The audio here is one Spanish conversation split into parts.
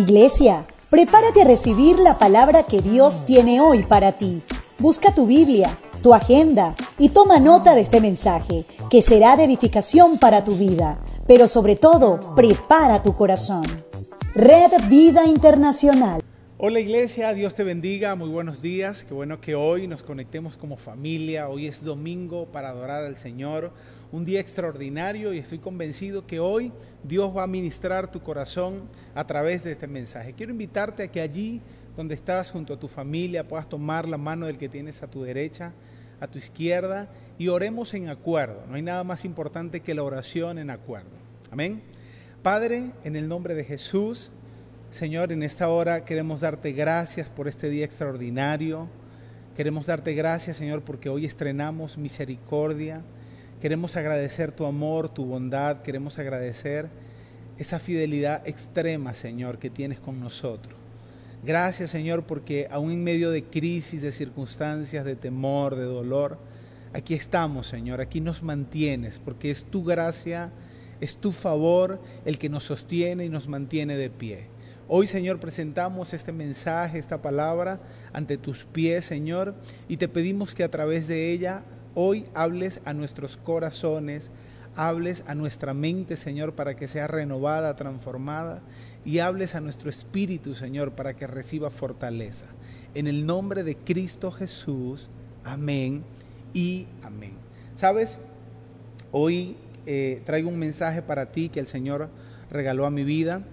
Iglesia, prepárate a recibir la palabra que Dios tiene hoy para ti. Busca tu Biblia, tu agenda y toma nota de este mensaje, que será de edificación para tu vida. Pero sobre todo, prepara tu corazón. Red Vida Internacional. Hola iglesia, Dios te bendiga, muy buenos días, qué bueno que hoy nos conectemos como familia, hoy es domingo para adorar al Señor, un día extraordinario y estoy convencido que hoy Dios va a ministrar tu corazón a través de este mensaje. Quiero invitarte a que allí donde estás junto a tu familia puedas tomar la mano del que tienes a tu derecha, a tu izquierda y oremos en acuerdo. No hay nada más importante que la oración en acuerdo. Amén. Padre, en el nombre de Jesús, Señor, en esta hora queremos darte gracias por este día extraordinario. Queremos darte gracias, Señor, porque hoy estrenamos misericordia. Queremos agradecer tu amor, tu bondad. Queremos agradecer esa fidelidad extrema, Señor, que tienes con nosotros. Gracias, Señor, porque aún en medio de crisis, de circunstancias, de temor, de dolor, aquí estamos, Señor. Aquí nos mantienes, porque es tu gracia, es tu favor el que nos sostiene y nos mantiene de pie. Hoy, Señor, presentamos este mensaje, esta palabra ante tus pies, Señor, y te pedimos que a través de ella hoy hables a nuestros corazones, hables a nuestra mente, Señor, para que sea renovada, transformada, y hables a nuestro espíritu, Señor, para que reciba fortaleza. En el nombre de Cristo Jesús, amén y amén. ¿Sabes? Hoy eh, traigo un mensaje para ti que el Señor regaló a mi vida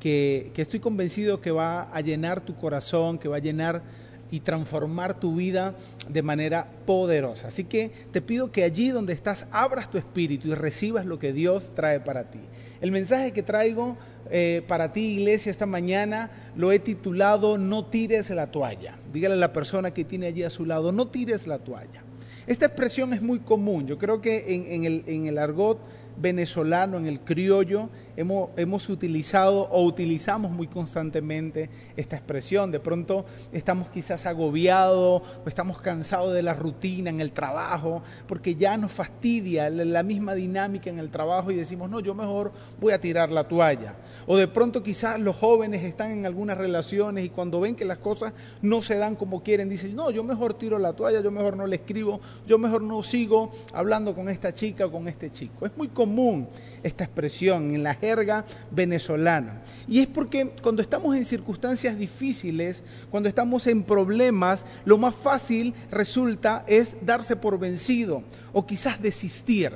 que, estoy convencido que va a llenar tu corazón, que va a llenar y transformar tu vida de manera poderosa. Así que te pido que allí donde estás abras tu espíritu y recibas lo que Dios trae para ti. El mensaje que traigo eh, para ti, iglesia, esta mañana lo he titulado No tires la toalla. Dígale a la persona que tiene allí a su lado, no tires la toalla. Esta expresión es muy común. Yo creo que en, el, en el argot venezolano, en el criollo, hemos, hemos utilizado o utilizamos muy constantemente esta expresión. De pronto estamos quizás agobiados o estamos cansados de la rutina en el trabajo, porque ya nos fastidia la misma dinámica en el trabajo y decimos, no, yo mejor voy a tirar la toalla. O de pronto quizás los jóvenes están en algunas relaciones y cuando ven que las cosas no se dan como quieren, dicen, no, yo mejor tiro la toalla, yo mejor no le escribo, yo mejor no sigo hablando con esta chica o con este chico. Es muy común esta expresión en la jerga venezolana. Y es porque cuando estamos en circunstancias difíciles, cuando estamos en problemas, lo más fácil resulta es darse por vencido o quizás desistir.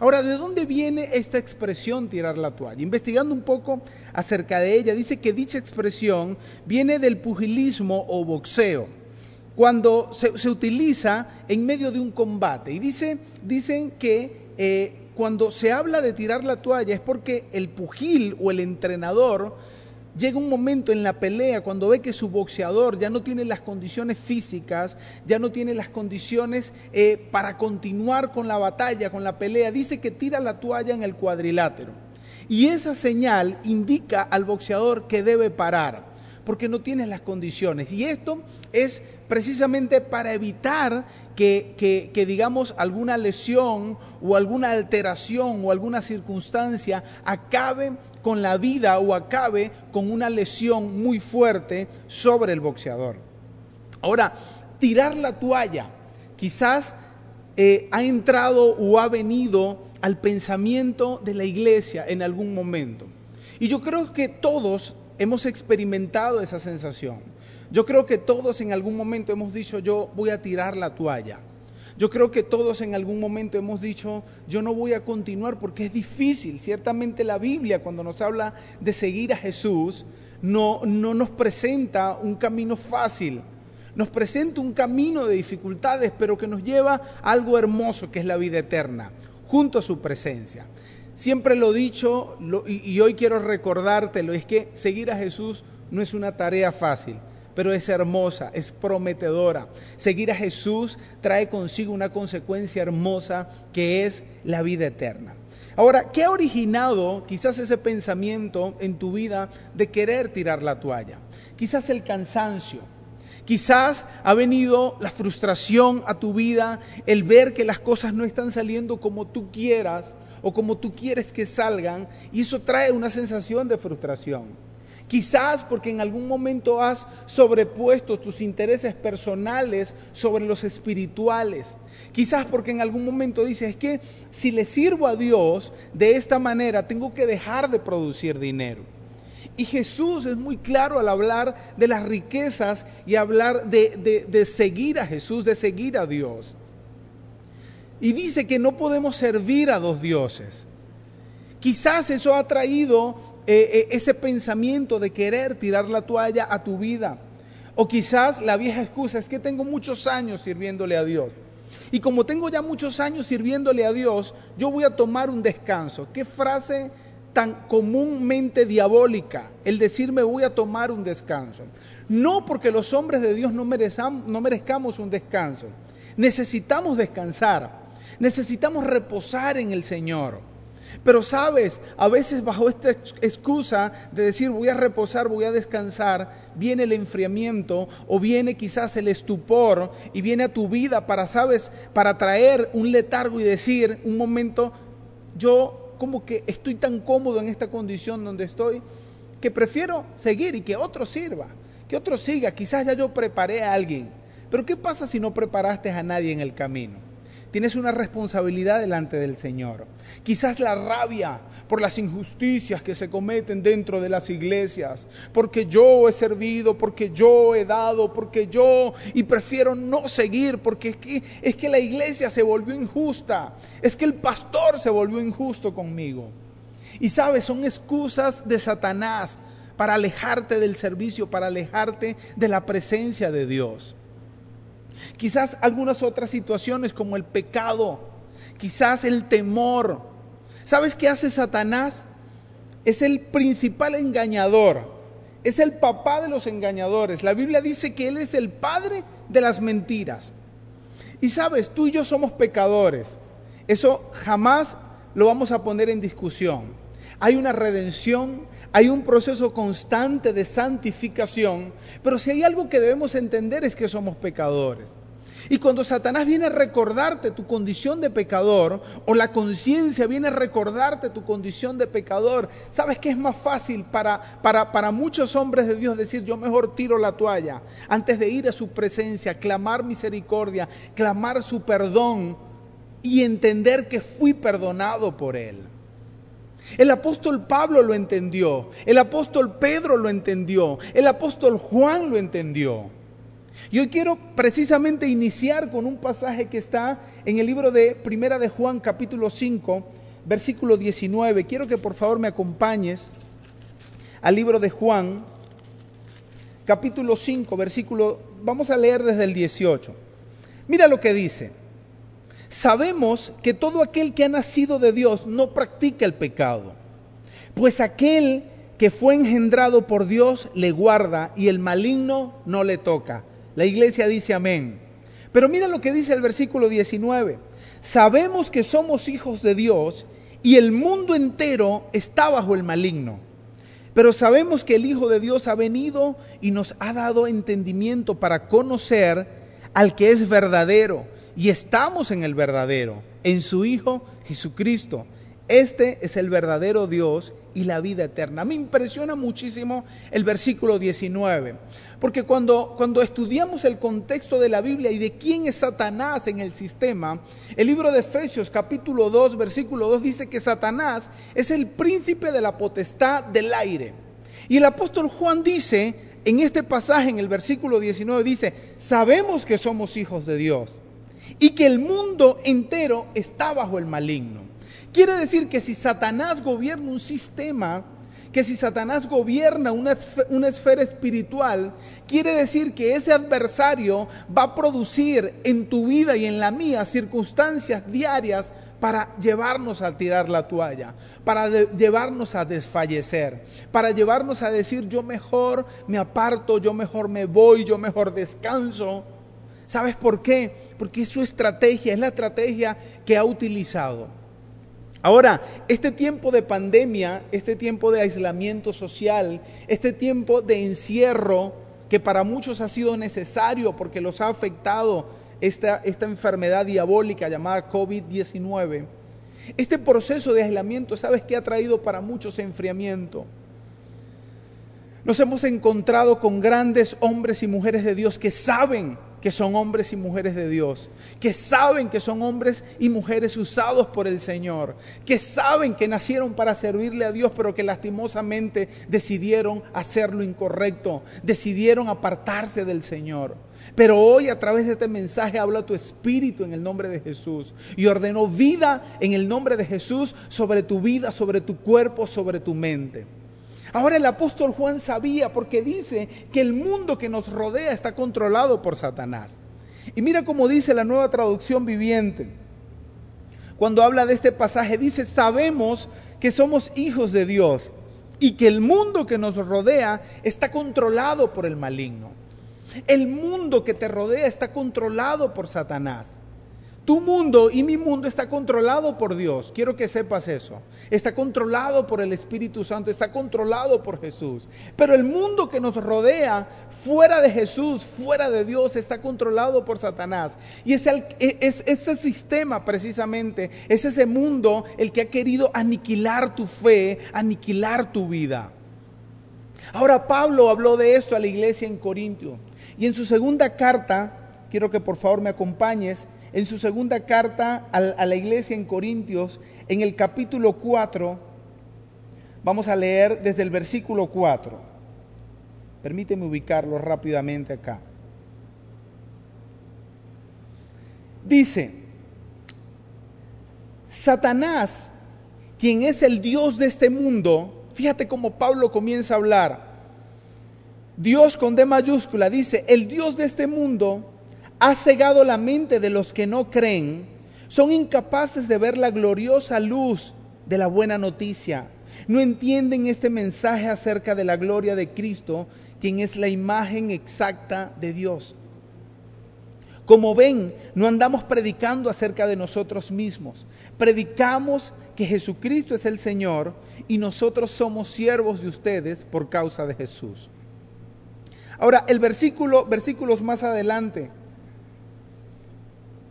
Ahora, ¿de dónde viene esta expresión tirar la toalla? Investigando un poco acerca de ella, dice que dicha expresión viene del pugilismo o boxeo, cuando se, utiliza en medio de un combate. Y dice, dicen que eh, cuando se habla de tirar la toalla es porque el pugil o el entrenador llega un momento en la pelea cuando ve que su boxeador ya no tiene las condiciones físicas, ya no tiene las condiciones eh, para continuar con la batalla, con la pelea, dice que tira la toalla en el cuadrilátero. Y esa señal indica al boxeador que debe parar, porque no tiene las condiciones. Y esto es precisamente para evitar que, digamos, alguna lesión o alguna alteración o alguna circunstancia acabe con la vida o acabe con una lesión muy fuerte sobre el boxeador. Ahora, tirar la toalla quizás eh, ha entrado o ha venido al pensamiento de la iglesia en algún momento. Y yo creo que todos hemos experimentado esa sensación. Yo creo que todos en algún momento hemos dicho, yo voy a tirar la toalla. Yo creo que todos en algún momento hemos dicho, yo no voy a continuar porque es difícil. Ciertamente la Biblia cuando nos habla de seguir a Jesús, no, no nos presenta un camino fácil. Nos presenta un camino de dificultades, pero que nos lleva a algo hermoso que es la vida eterna, junto a su presencia. Siempre lo he dicho y hoy quiero recordártelo, es que seguir a Jesús no es una tarea fácil pero es hermosa, es prometedora. Seguir a Jesús trae consigo una consecuencia hermosa que es la vida eterna. Ahora, ¿qué ha originado quizás ese pensamiento en tu vida de querer tirar la toalla? Quizás el cansancio. Quizás ha venido la frustración a tu vida, el ver que las cosas no están saliendo como tú quieras o como tú quieres que salgan, y eso trae una sensación de frustración. Quizás porque en algún momento has sobrepuesto tus intereses personales sobre los espirituales. Quizás porque en algún momento dices, es que si le sirvo a Dios de esta manera, tengo que dejar de producir dinero. Y Jesús es muy claro al hablar de las riquezas y hablar de, de seguir a Jesús, de seguir a Dios. Y dice que no podemos servir a dos dioses. Quizás eso ha traído eh, eh, ese pensamiento de querer tirar la toalla a tu vida. O quizás la vieja excusa es que tengo muchos años sirviéndole a Dios. Y como tengo ya muchos años sirviéndole a Dios, yo voy a tomar un descanso. Qué frase tan comúnmente diabólica, el decirme voy a tomar un descanso. No porque los hombres de Dios no, no merezcamos un descanso. Necesitamos descansar. Necesitamos reposar en el Señor. Pero sabes, a veces bajo esta excusa de decir voy a reposar, voy a descansar, viene el enfriamiento o viene quizás el estupor y viene a tu vida para, sabes, para traer un letargo y decir un momento, yo como que estoy tan cómodo en esta condición donde estoy que prefiero seguir y que otro sirva, que otro siga, quizás ya yo preparé a alguien. Pero ¿qué pasa si no preparaste a nadie en el camino? Tienes una responsabilidad delante del Señor. Quizás la rabia por las injusticias que se cometen dentro de las iglesias, porque yo he servido, porque yo he dado, porque yo, y prefiero no seguir, porque es que, es que la iglesia se volvió injusta, es que el pastor se volvió injusto conmigo. Y sabes, son excusas de Satanás para alejarte del servicio, para alejarte de la presencia de Dios. Quizás algunas otras situaciones como el pecado, quizás el temor. ¿Sabes qué hace Satanás? Es el principal engañador, es el papá de los engañadores. La Biblia dice que Él es el padre de las mentiras. Y sabes, tú y yo somos pecadores. Eso jamás lo vamos a poner en discusión. Hay una redención, hay un proceso constante de santificación, pero si hay algo que debemos entender es que somos pecadores. Y cuando Satanás viene a recordarte tu condición de pecador, o la conciencia viene a recordarte tu condición de pecador, ¿sabes qué es más fácil para, para, para muchos hombres de Dios decir, yo mejor tiro la toalla antes de ir a su presencia, clamar misericordia, clamar su perdón y entender que fui perdonado por él? El apóstol Pablo lo entendió, el apóstol Pedro lo entendió, el apóstol Juan lo entendió. Y hoy quiero precisamente iniciar con un pasaje que está en el libro de Primera de Juan capítulo 5, versículo 19. Quiero que por favor me acompañes al libro de Juan capítulo 5, versículo, vamos a leer desde el 18. Mira lo que dice. Sabemos que todo aquel que ha nacido de Dios no practica el pecado, pues aquel que fue engendrado por Dios le guarda y el maligno no le toca. La iglesia dice amén. Pero mira lo que dice el versículo 19. Sabemos que somos hijos de Dios y el mundo entero está bajo el maligno. Pero sabemos que el Hijo de Dios ha venido y nos ha dado entendimiento para conocer al que es verdadero. Y estamos en el verdadero, en su Hijo Jesucristo. Este es el verdadero Dios y la vida eterna. Me impresiona muchísimo el versículo 19, porque cuando, cuando estudiamos el contexto de la Biblia y de quién es Satanás en el sistema, el libro de Efesios capítulo 2, versículo 2 dice que Satanás es el príncipe de la potestad del aire. Y el apóstol Juan dice, en este pasaje, en el versículo 19, dice, sabemos que somos hijos de Dios y que el mundo entero está bajo el maligno. Quiere decir que si Satanás gobierna un sistema, que si Satanás gobierna una, una, esfera espiritual, quiere decir que ese adversario va a producir en tu vida y en la mía circunstancias diarias para llevarnos a tirar la toalla, para llevarnos a desfallecer, para llevarnos a decir yo mejor me aparto, yo mejor me voy, yo mejor descanso. ¿Sabes por qué? Porque es su estrategia, es la estrategia que ha utilizado. Ahora, este tiempo de pandemia, este tiempo de aislamiento social, este tiempo de encierro, que para muchos ha sido necesario porque los ha afectado esta, esta enfermedad diabólica llamada COVID-19, este proceso de aislamiento, ¿sabes qué ha traído para muchos enfriamiento? Nos hemos encontrado con grandes hombres y mujeres de Dios que saben que son hombres y mujeres de Dios, que saben que son hombres y mujeres usados por el Señor, que saben que nacieron para servirle a Dios, pero que lastimosamente decidieron hacer lo incorrecto, decidieron apartarse del Señor. Pero hoy a través de este mensaje habla tu espíritu en el nombre de Jesús y ordenó vida en el nombre de Jesús sobre tu vida, sobre tu cuerpo, sobre tu mente. Ahora el apóstol Juan sabía porque dice que el mundo que nos rodea está controlado por Satanás. Y mira cómo dice la nueva traducción viviente. Cuando habla de este pasaje, dice, sabemos que somos hijos de Dios y que el mundo que nos rodea está controlado por el maligno. El mundo que te rodea está controlado por Satanás. Tu mundo y mi mundo está controlado por Dios. Quiero que sepas eso. Está controlado por el Espíritu Santo, está controlado por Jesús. Pero el mundo que nos rodea, fuera de Jesús, fuera de Dios, está controlado por Satanás. Y es, el, es ese sistema precisamente, es ese mundo el que ha querido aniquilar tu fe, aniquilar tu vida. Ahora Pablo habló de esto a la iglesia en Corintio. Y en su segunda carta, quiero que por favor me acompañes, en su segunda carta a la iglesia en Corintios, en el capítulo 4, vamos a leer desde el versículo 4. Permíteme ubicarlo rápidamente acá. Dice, Satanás, quien es el Dios de este mundo, fíjate cómo Pablo comienza a hablar. Dios con D mayúscula dice, el Dios de este mundo ha cegado la mente de los que no creen, son incapaces de ver la gloriosa luz de la buena noticia. No entienden este mensaje acerca de la gloria de Cristo, quien es la imagen exacta de Dios. Como ven, no andamos predicando acerca de nosotros mismos. Predicamos que Jesucristo es el Señor y nosotros somos siervos de ustedes por causa de Jesús. Ahora, el versículo, versículos más adelante,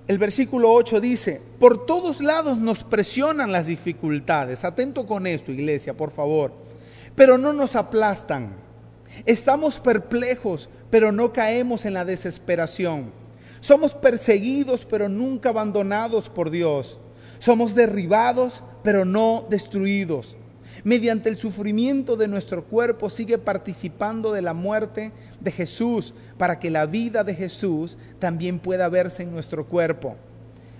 el versículo 8 dice, por todos lados nos presionan las dificultades. Atento con esto, iglesia, por favor. Pero no nos aplastan. Estamos perplejos, pero no caemos en la desesperación. Somos perseguidos, pero nunca abandonados por Dios. Somos derribados, pero no destruidos mediante el sufrimiento de nuestro cuerpo, sigue participando de la muerte de Jesús, para que la vida de Jesús también pueda verse en nuestro cuerpo.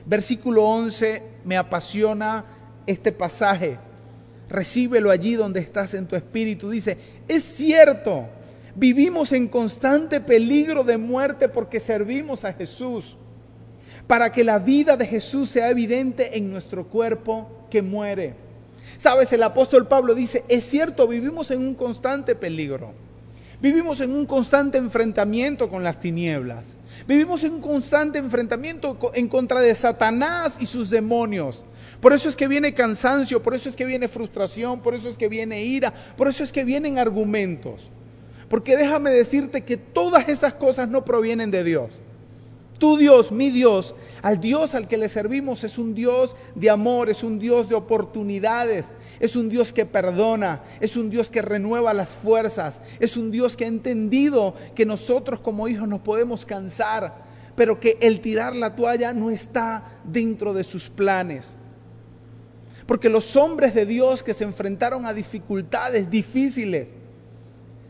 Versículo 11, me apasiona este pasaje. Recíbelo allí donde estás en tu espíritu. Dice, es cierto, vivimos en constante peligro de muerte porque servimos a Jesús, para que la vida de Jesús sea evidente en nuestro cuerpo que muere. Sabes, el apóstol Pablo dice, es cierto, vivimos en un constante peligro. Vivimos en un constante enfrentamiento con las tinieblas. Vivimos en un constante enfrentamiento en contra de Satanás y sus demonios. Por eso es que viene cansancio, por eso es que viene frustración, por eso es que viene ira, por eso es que vienen argumentos. Porque déjame decirte que todas esas cosas no provienen de Dios. Tu Dios, mi Dios, al Dios al que le servimos es un Dios de amor, es un Dios de oportunidades, es un Dios que perdona, es un Dios que renueva las fuerzas, es un Dios que ha entendido que nosotros como hijos nos podemos cansar, pero que el tirar la toalla no está dentro de sus planes. Porque los hombres de Dios que se enfrentaron a dificultades difíciles,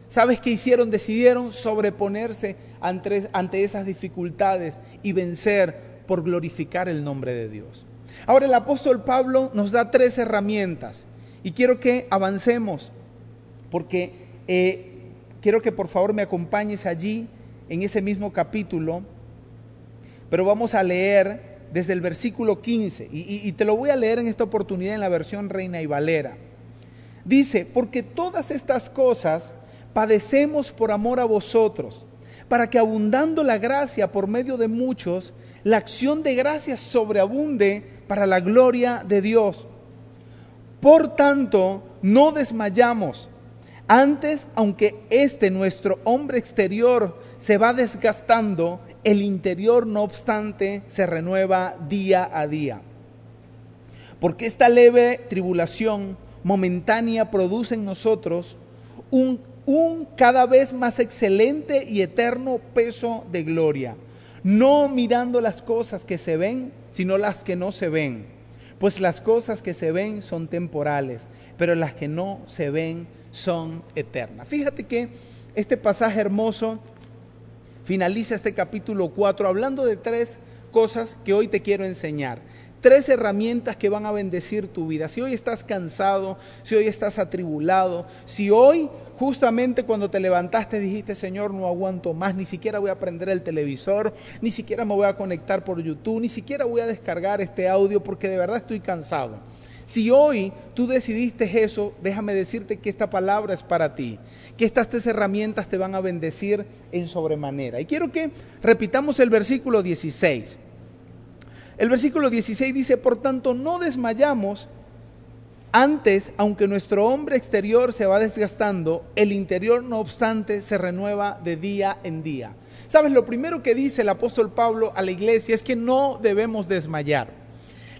¿Sabes qué hicieron? Decidieron sobreponerse ante, esas dificultades y vencer por glorificar el nombre de Dios. Ahora el apóstol Pablo nos da tres herramientas y quiero que avancemos porque eh, quiero que por favor me acompañes allí en ese mismo capítulo, pero vamos a leer desde el versículo 15 y, y te lo voy a leer en esta oportunidad en la versión Reina y Valera. Dice, porque todas estas cosas padecemos por amor a vosotros, para que abundando la gracia por medio de muchos, la acción de gracia sobreabunde para la gloria de Dios. Por tanto, no desmayamos. Antes, aunque este nuestro hombre exterior se va desgastando, el interior no obstante se renueva día a día. Porque esta leve tribulación momentánea produce en nosotros un un cada vez más excelente y eterno peso de gloria, no mirando las cosas que se ven, sino las que no se ven, pues las cosas que se ven son temporales, pero las que no se ven son eternas. Fíjate que este pasaje hermoso finaliza este capítulo 4 hablando de tres cosas que hoy te quiero enseñar. Tres herramientas que van a bendecir tu vida. Si hoy estás cansado, si hoy estás atribulado, si hoy justamente cuando te levantaste dijiste, Señor, no aguanto más, ni siquiera voy a prender el televisor, ni siquiera me voy a conectar por YouTube, ni siquiera voy a descargar este audio porque de verdad estoy cansado. Si hoy tú decidiste eso, déjame decirte que esta palabra es para ti, que estas tres herramientas te van a bendecir en sobremanera. Y quiero que repitamos el versículo 16. El versículo 16 dice, por tanto, no desmayamos. Antes, aunque nuestro hombre exterior se va desgastando, el interior, no obstante, se renueva de día en día. Sabes, lo primero que dice el apóstol Pablo a la iglesia es que no debemos desmayar.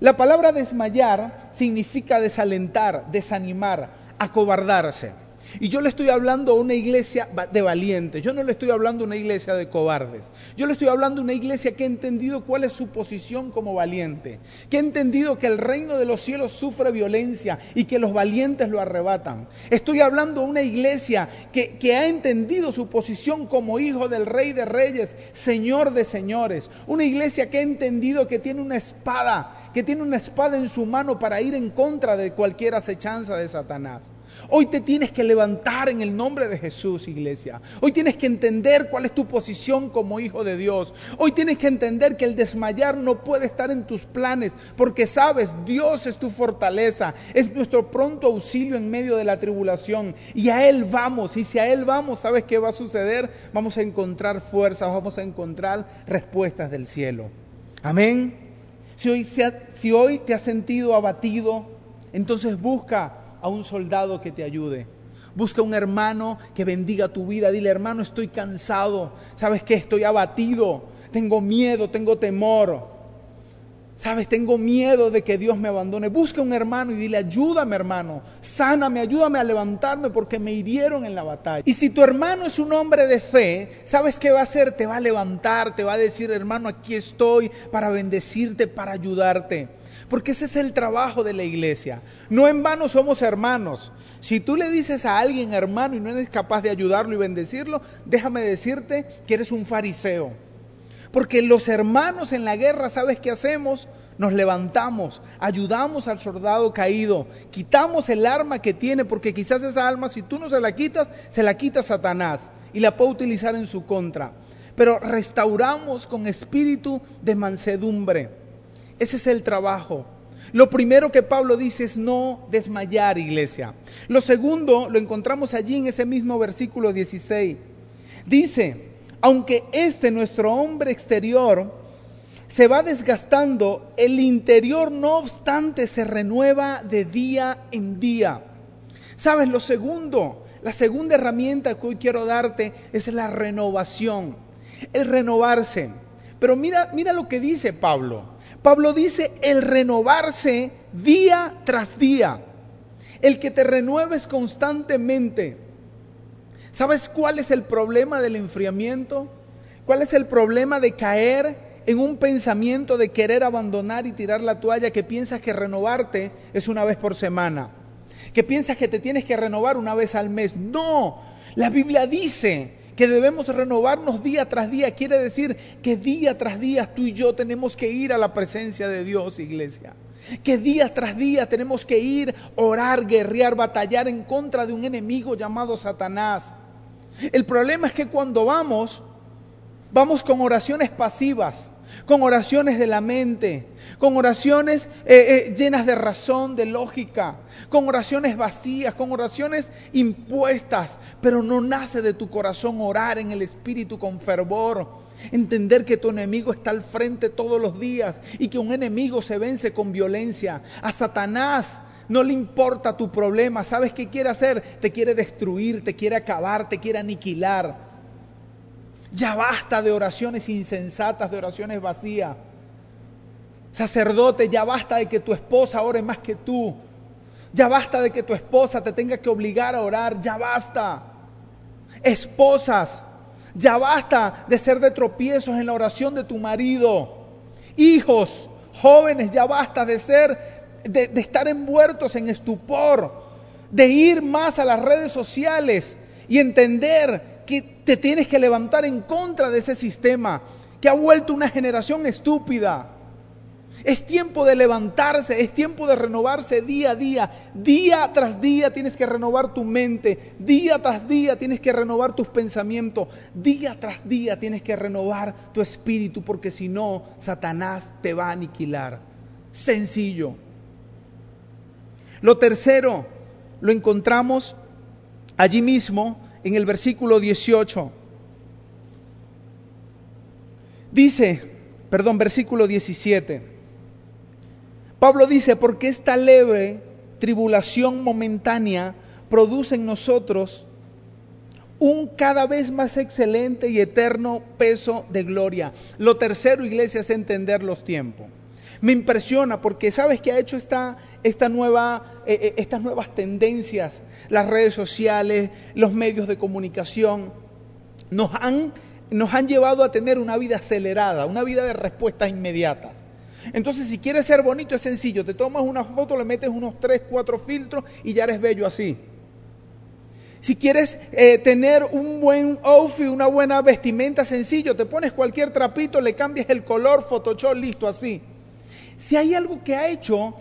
La palabra desmayar significa desalentar, desanimar, acobardarse. Y yo le estoy hablando a una iglesia de valientes, yo no le estoy hablando a una iglesia de cobardes, yo le estoy hablando a una iglesia que ha entendido cuál es su posición como valiente, que ha entendido que el reino de los cielos sufre violencia y que los valientes lo arrebatan. Estoy hablando a una iglesia que, que ha entendido su posición como hijo del rey de reyes, señor de señores, una iglesia que ha entendido que tiene una espada, que tiene una espada en su mano para ir en contra de cualquier acechanza de Satanás. Hoy te tienes que levantar en el nombre de Jesús, iglesia. Hoy tienes que entender cuál es tu posición como hijo de Dios. Hoy tienes que entender que el desmayar no puede estar en tus planes, porque sabes, Dios es tu fortaleza, es nuestro pronto auxilio en medio de la tribulación. Y a Él vamos, y si a Él vamos, ¿sabes qué va a suceder? Vamos a encontrar fuerzas, vamos a encontrar respuestas del cielo. Amén. Si hoy, si hoy te has sentido abatido, entonces busca a un soldado que te ayude. Busca un hermano que bendiga tu vida. Dile, hermano, estoy cansado. ¿Sabes qué? Estoy abatido. Tengo miedo, tengo temor. Sabes, tengo miedo de que Dios me abandone. Busca un hermano y dile, ayúdame hermano, sáname, ayúdame a levantarme porque me hirieron en la batalla. Y si tu hermano es un hombre de fe, ¿sabes qué va a hacer? Te va a levantar, te va a decir, hermano, aquí estoy para bendecirte, para ayudarte. Porque ese es el trabajo de la iglesia. No en vano somos hermanos. Si tú le dices a alguien hermano y no eres capaz de ayudarlo y bendecirlo, déjame decirte que eres un fariseo. Porque los hermanos en la guerra, ¿sabes qué hacemos? Nos levantamos, ayudamos al soldado caído, quitamos el arma que tiene, porque quizás esa arma, si tú no se la quitas, se la quita Satanás y la puede utilizar en su contra. Pero restauramos con espíritu de mansedumbre. Ese es el trabajo. Lo primero que Pablo dice es no desmayar, iglesia. Lo segundo lo encontramos allí en ese mismo versículo 16. Dice, aunque este nuestro hombre exterior se va desgastando, el interior no obstante se renueva de día en día. ¿Sabes? Lo segundo, la segunda herramienta que hoy quiero darte es la renovación, el renovarse. Pero mira, mira lo que dice Pablo. Pablo dice el renovarse día tras día, el que te renueves constantemente. ¿Sabes cuál es el problema del enfriamiento? ¿Cuál es el problema de caer en un pensamiento de querer abandonar y tirar la toalla que piensas que renovarte es una vez por semana? Que piensas que te tienes que renovar una vez al mes. No, la Biblia dice que debemos renovarnos día tras día. Quiere decir que día tras día tú y yo tenemos que ir a la presencia de Dios, iglesia. Que día tras día tenemos que ir, orar, guerrear, batallar en contra de un enemigo llamado Satanás. El problema es que cuando vamos, vamos con oraciones pasivas con oraciones de la mente, con oraciones eh, eh, llenas de razón, de lógica, con oraciones vacías, con oraciones impuestas, pero no nace de tu corazón orar en el Espíritu con fervor. Entender que tu enemigo está al frente todos los días y que un enemigo se vence con violencia. A Satanás no le importa tu problema. ¿Sabes qué quiere hacer? Te quiere destruir, te quiere acabar, te quiere aniquilar. Ya basta de oraciones insensatas, de oraciones vacías. Sacerdote, ya basta de que tu esposa ore más que tú. Ya basta de que tu esposa te tenga que obligar a orar. Ya basta. Esposas, ya basta de ser de tropiezos en la oración de tu marido. Hijos, jóvenes, ya basta de ser, de, de estar envueltos en estupor, de ir más a las redes sociales y entender te tienes que levantar en contra de ese sistema que ha vuelto una generación estúpida. Es tiempo de levantarse, es tiempo de renovarse día a día. Día tras día tienes que renovar tu mente, día tras día tienes que renovar tus pensamientos, día tras día tienes que renovar tu espíritu, porque si no, Satanás te va a aniquilar. Sencillo. Lo tercero lo encontramos allí mismo en el versículo 18. Dice, perdón, versículo 17. Pablo dice, porque esta leve tribulación momentánea produce en nosotros un cada vez más excelente y eterno peso de gloria. Lo tercero, iglesia, es entender los tiempos. Me impresiona porque sabes que ha hecho esta, esta nueva, eh, eh, estas nuevas tendencias, las redes sociales, los medios de comunicación, nos han, nos han llevado a tener una vida acelerada, una vida de respuestas inmediatas. Entonces, si quieres ser bonito, es sencillo. Te tomas una foto, le metes unos 3, 4 filtros y ya eres bello así. Si quieres eh, tener un buen outfit, una buena vestimenta, sencillo, te pones cualquier trapito, le cambias el color, Photoshop, listo, así. Si hay algo que ha hecho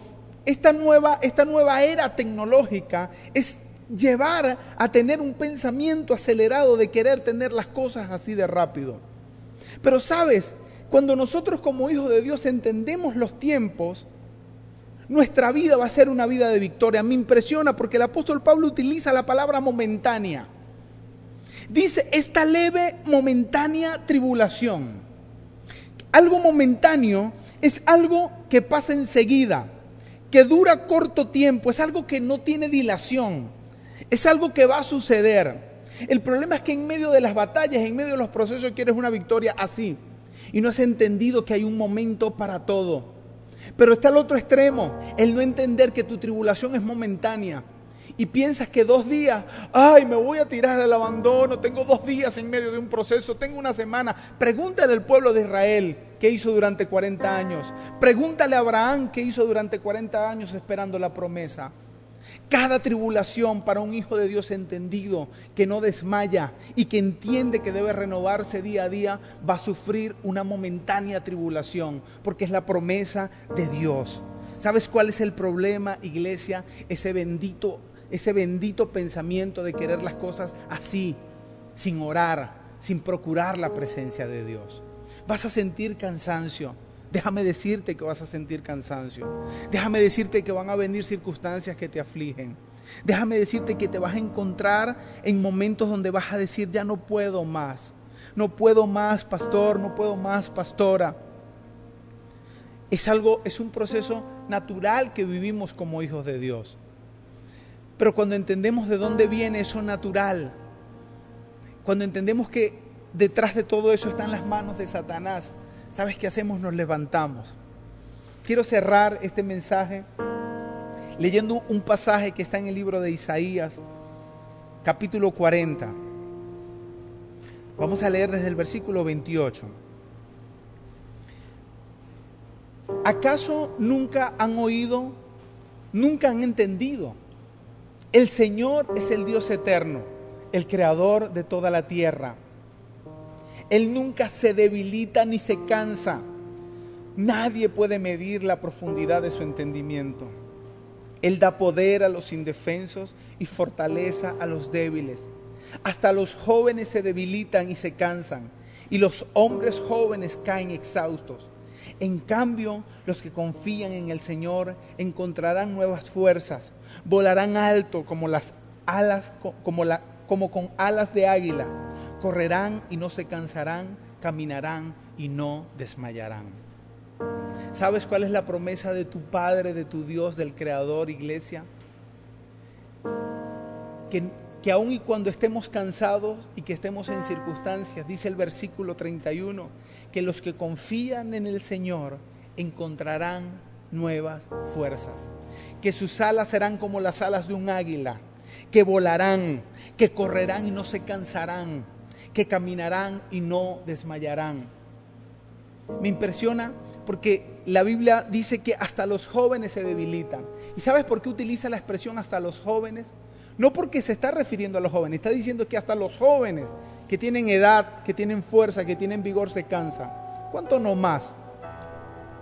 esta nueva, esta nueva era tecnológica, es llevar a tener un pensamiento acelerado de querer tener las cosas así de rápido. Pero sabes, cuando nosotros como hijos de Dios entendemos los tiempos, nuestra vida va a ser una vida de victoria. Me impresiona porque el apóstol Pablo utiliza la palabra momentánea. Dice, esta leve momentánea tribulación. Algo momentáneo es algo que pasa enseguida, que dura corto tiempo, es algo que no tiene dilación, es algo que va a suceder. El problema es que en medio de las batallas, en medio de los procesos, quieres una victoria así y no has entendido que hay un momento para todo. Pero está el otro extremo, el no entender que tu tribulación es momentánea. Y piensas que dos días, ay, me voy a tirar al abandono, tengo dos días en medio de un proceso, tengo una semana. Pregúntale al pueblo de Israel qué hizo durante 40 años. Pregúntale a Abraham qué hizo durante 40 años esperando la promesa. Cada tribulación para un hijo de Dios entendido, que no desmaya y que entiende que debe renovarse día a día, va a sufrir una momentánea tribulación, porque es la promesa de Dios. ¿Sabes cuál es el problema, iglesia? Ese bendito, ese bendito pensamiento de querer las cosas así, sin orar, sin procurar la presencia de Dios. Vas a sentir cansancio Déjame decirte que vas a sentir cansancio. Déjame decirte que van a venir circunstancias que te afligen. Déjame decirte que te vas a encontrar en momentos donde vas a decir, ya no puedo más. No puedo más, pastor, no puedo más, pastora. Es algo, es un proceso natural que vivimos como hijos de Dios. Pero cuando entendemos de dónde viene eso natural, cuando entendemos que detrás de todo eso están las manos de Satanás, ¿sabes qué hacemos? Nos levantamos. Quiero cerrar este mensaje leyendo un pasaje que está en el libro de Isaías, capítulo 40. Vamos a leer desde el versículo 28. ¿Acaso nunca han oído, nunca han entendido? El Señor es el Dios eterno, el creador de toda la tierra. Él nunca se debilita ni se cansa. Nadie puede medir la profundidad de su entendimiento. Él da poder a los indefensos y fortaleza a los débiles. Hasta los jóvenes se debilitan y se cansan, y los hombres jóvenes caen exhaustos. En cambio, los que confían en el Señor encontrarán nuevas fuerzas, volarán alto como las alas, como, con alas de águila correrán y no se cansarán, caminarán y no desmayarán. ¿Sabes cuál es la promesa de tu Padre, de tu Dios, del Creador, iglesia? Que, que aun y cuando estemos cansados y que estemos en circunstancias, dice el versículo 31, que los que confían en el Señor encontrarán nuevas fuerzas, que sus alas serán como las alas de un águila, que volarán, que correrán y no se cansarán, que caminarán y no desmayarán. Me impresiona porque la Biblia dice que hasta los jóvenes se debilitan. ¿Y sabes por qué utiliza la expresión hasta los jóvenes? No porque se está refiriendo a los jóvenes, está diciendo que hasta los jóvenes que tienen edad, que tienen fuerza, que tienen vigor se cansan. ¿Cuánto no más?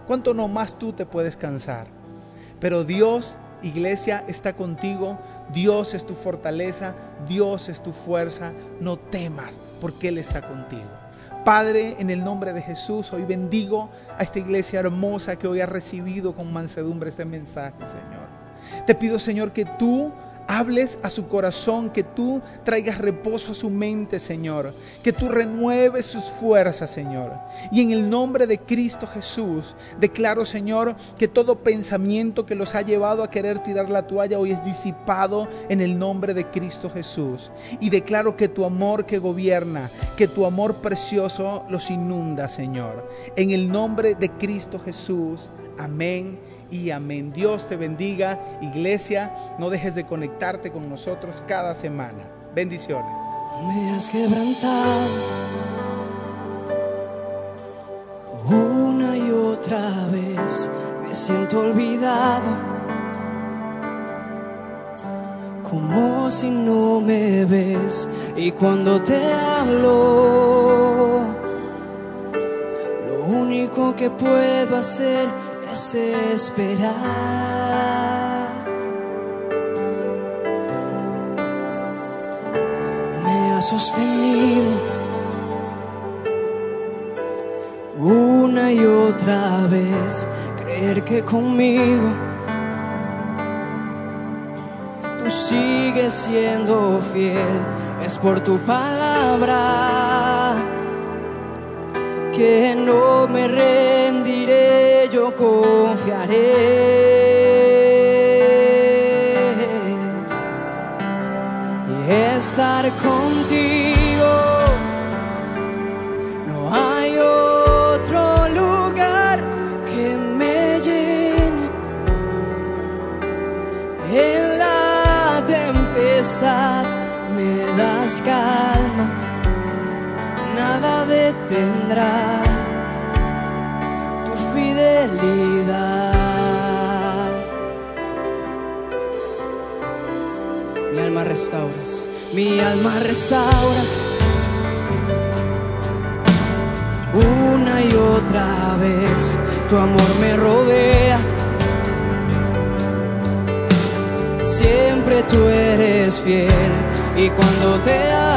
¿Cuánto no más tú te puedes cansar? Pero Dios, iglesia, está contigo. Dios es tu fortaleza. Dios es tu fuerza. No temas porque Él está contigo. Padre, en el nombre de Jesús, hoy bendigo a esta iglesia hermosa que hoy ha recibido con mansedumbre este mensaje, Señor. Te pido, Señor, que tú hables a su corazón, que tú traigas reposo a su mente, Señor, que tú renueves sus fuerzas, Señor. Y en el nombre de Cristo Jesús, declaro, Señor, que todo pensamiento que los ha llevado a querer tirar la toalla hoy es disipado en el nombre de Cristo Jesús. Y declaro que tu amor que gobierna, que tu amor precioso los inunda, Señor. En el nombre de Cristo Jesús. Amén y amén. Dios te bendiga, iglesia. No dejes de conectarte con nosotros cada semana. Bendiciones. Me has quebrantado una y otra vez. Me siento olvidado. Como si no me ves y cuando te hablo, lo único que puedo hacer es esperar. Me ha sostenido una y otra vez, creer que conmigo tú sigues siendo fiel, es por tu palabra que no me rendiré, yo confiaré. Y estar contigo, no hay otro lugar que me llene. En la tempestad me das calma nada detendrá Mi alma restauras, mi alma restauras. Una y otra vez tu amor me rodea. Siempre tú eres fiel y cuando te hablo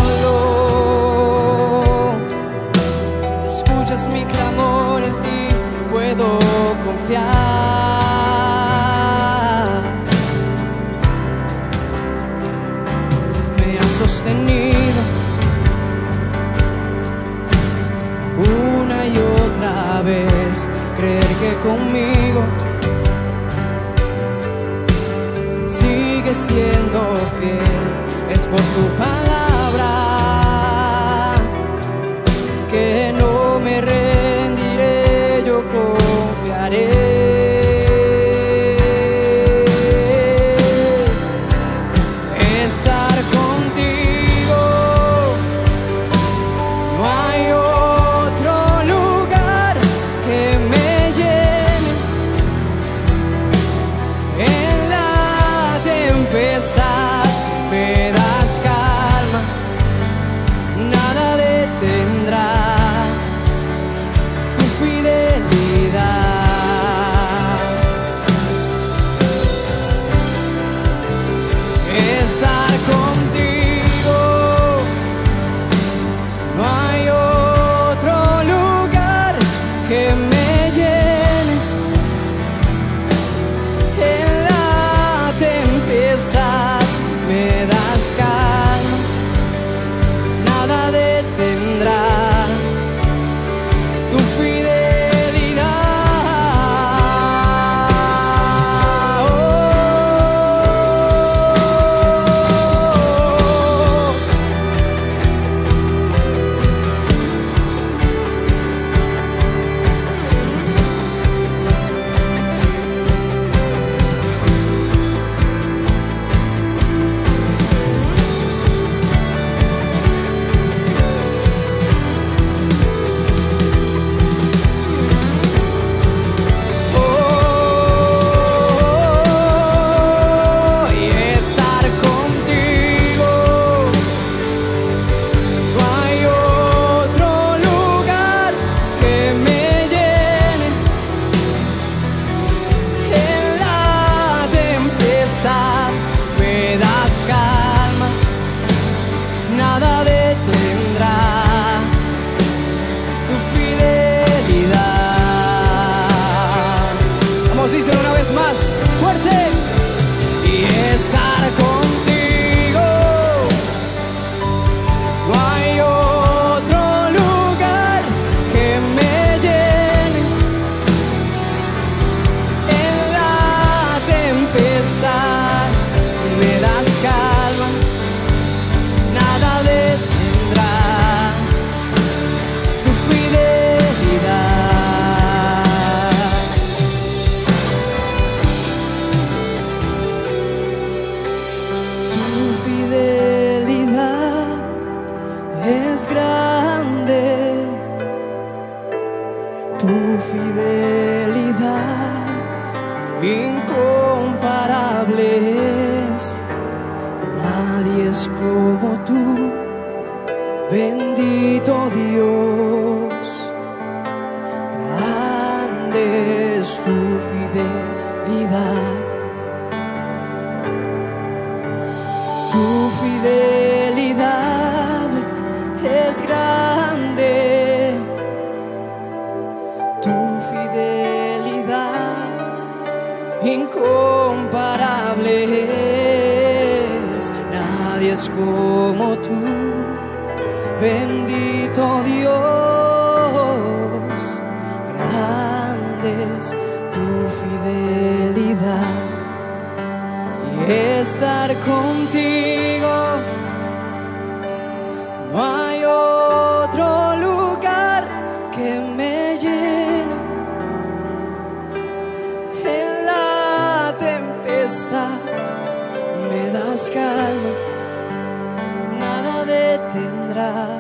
estar contigo. No hay otro lugar que me llene. En la tempestad me das calma, nada detendrá.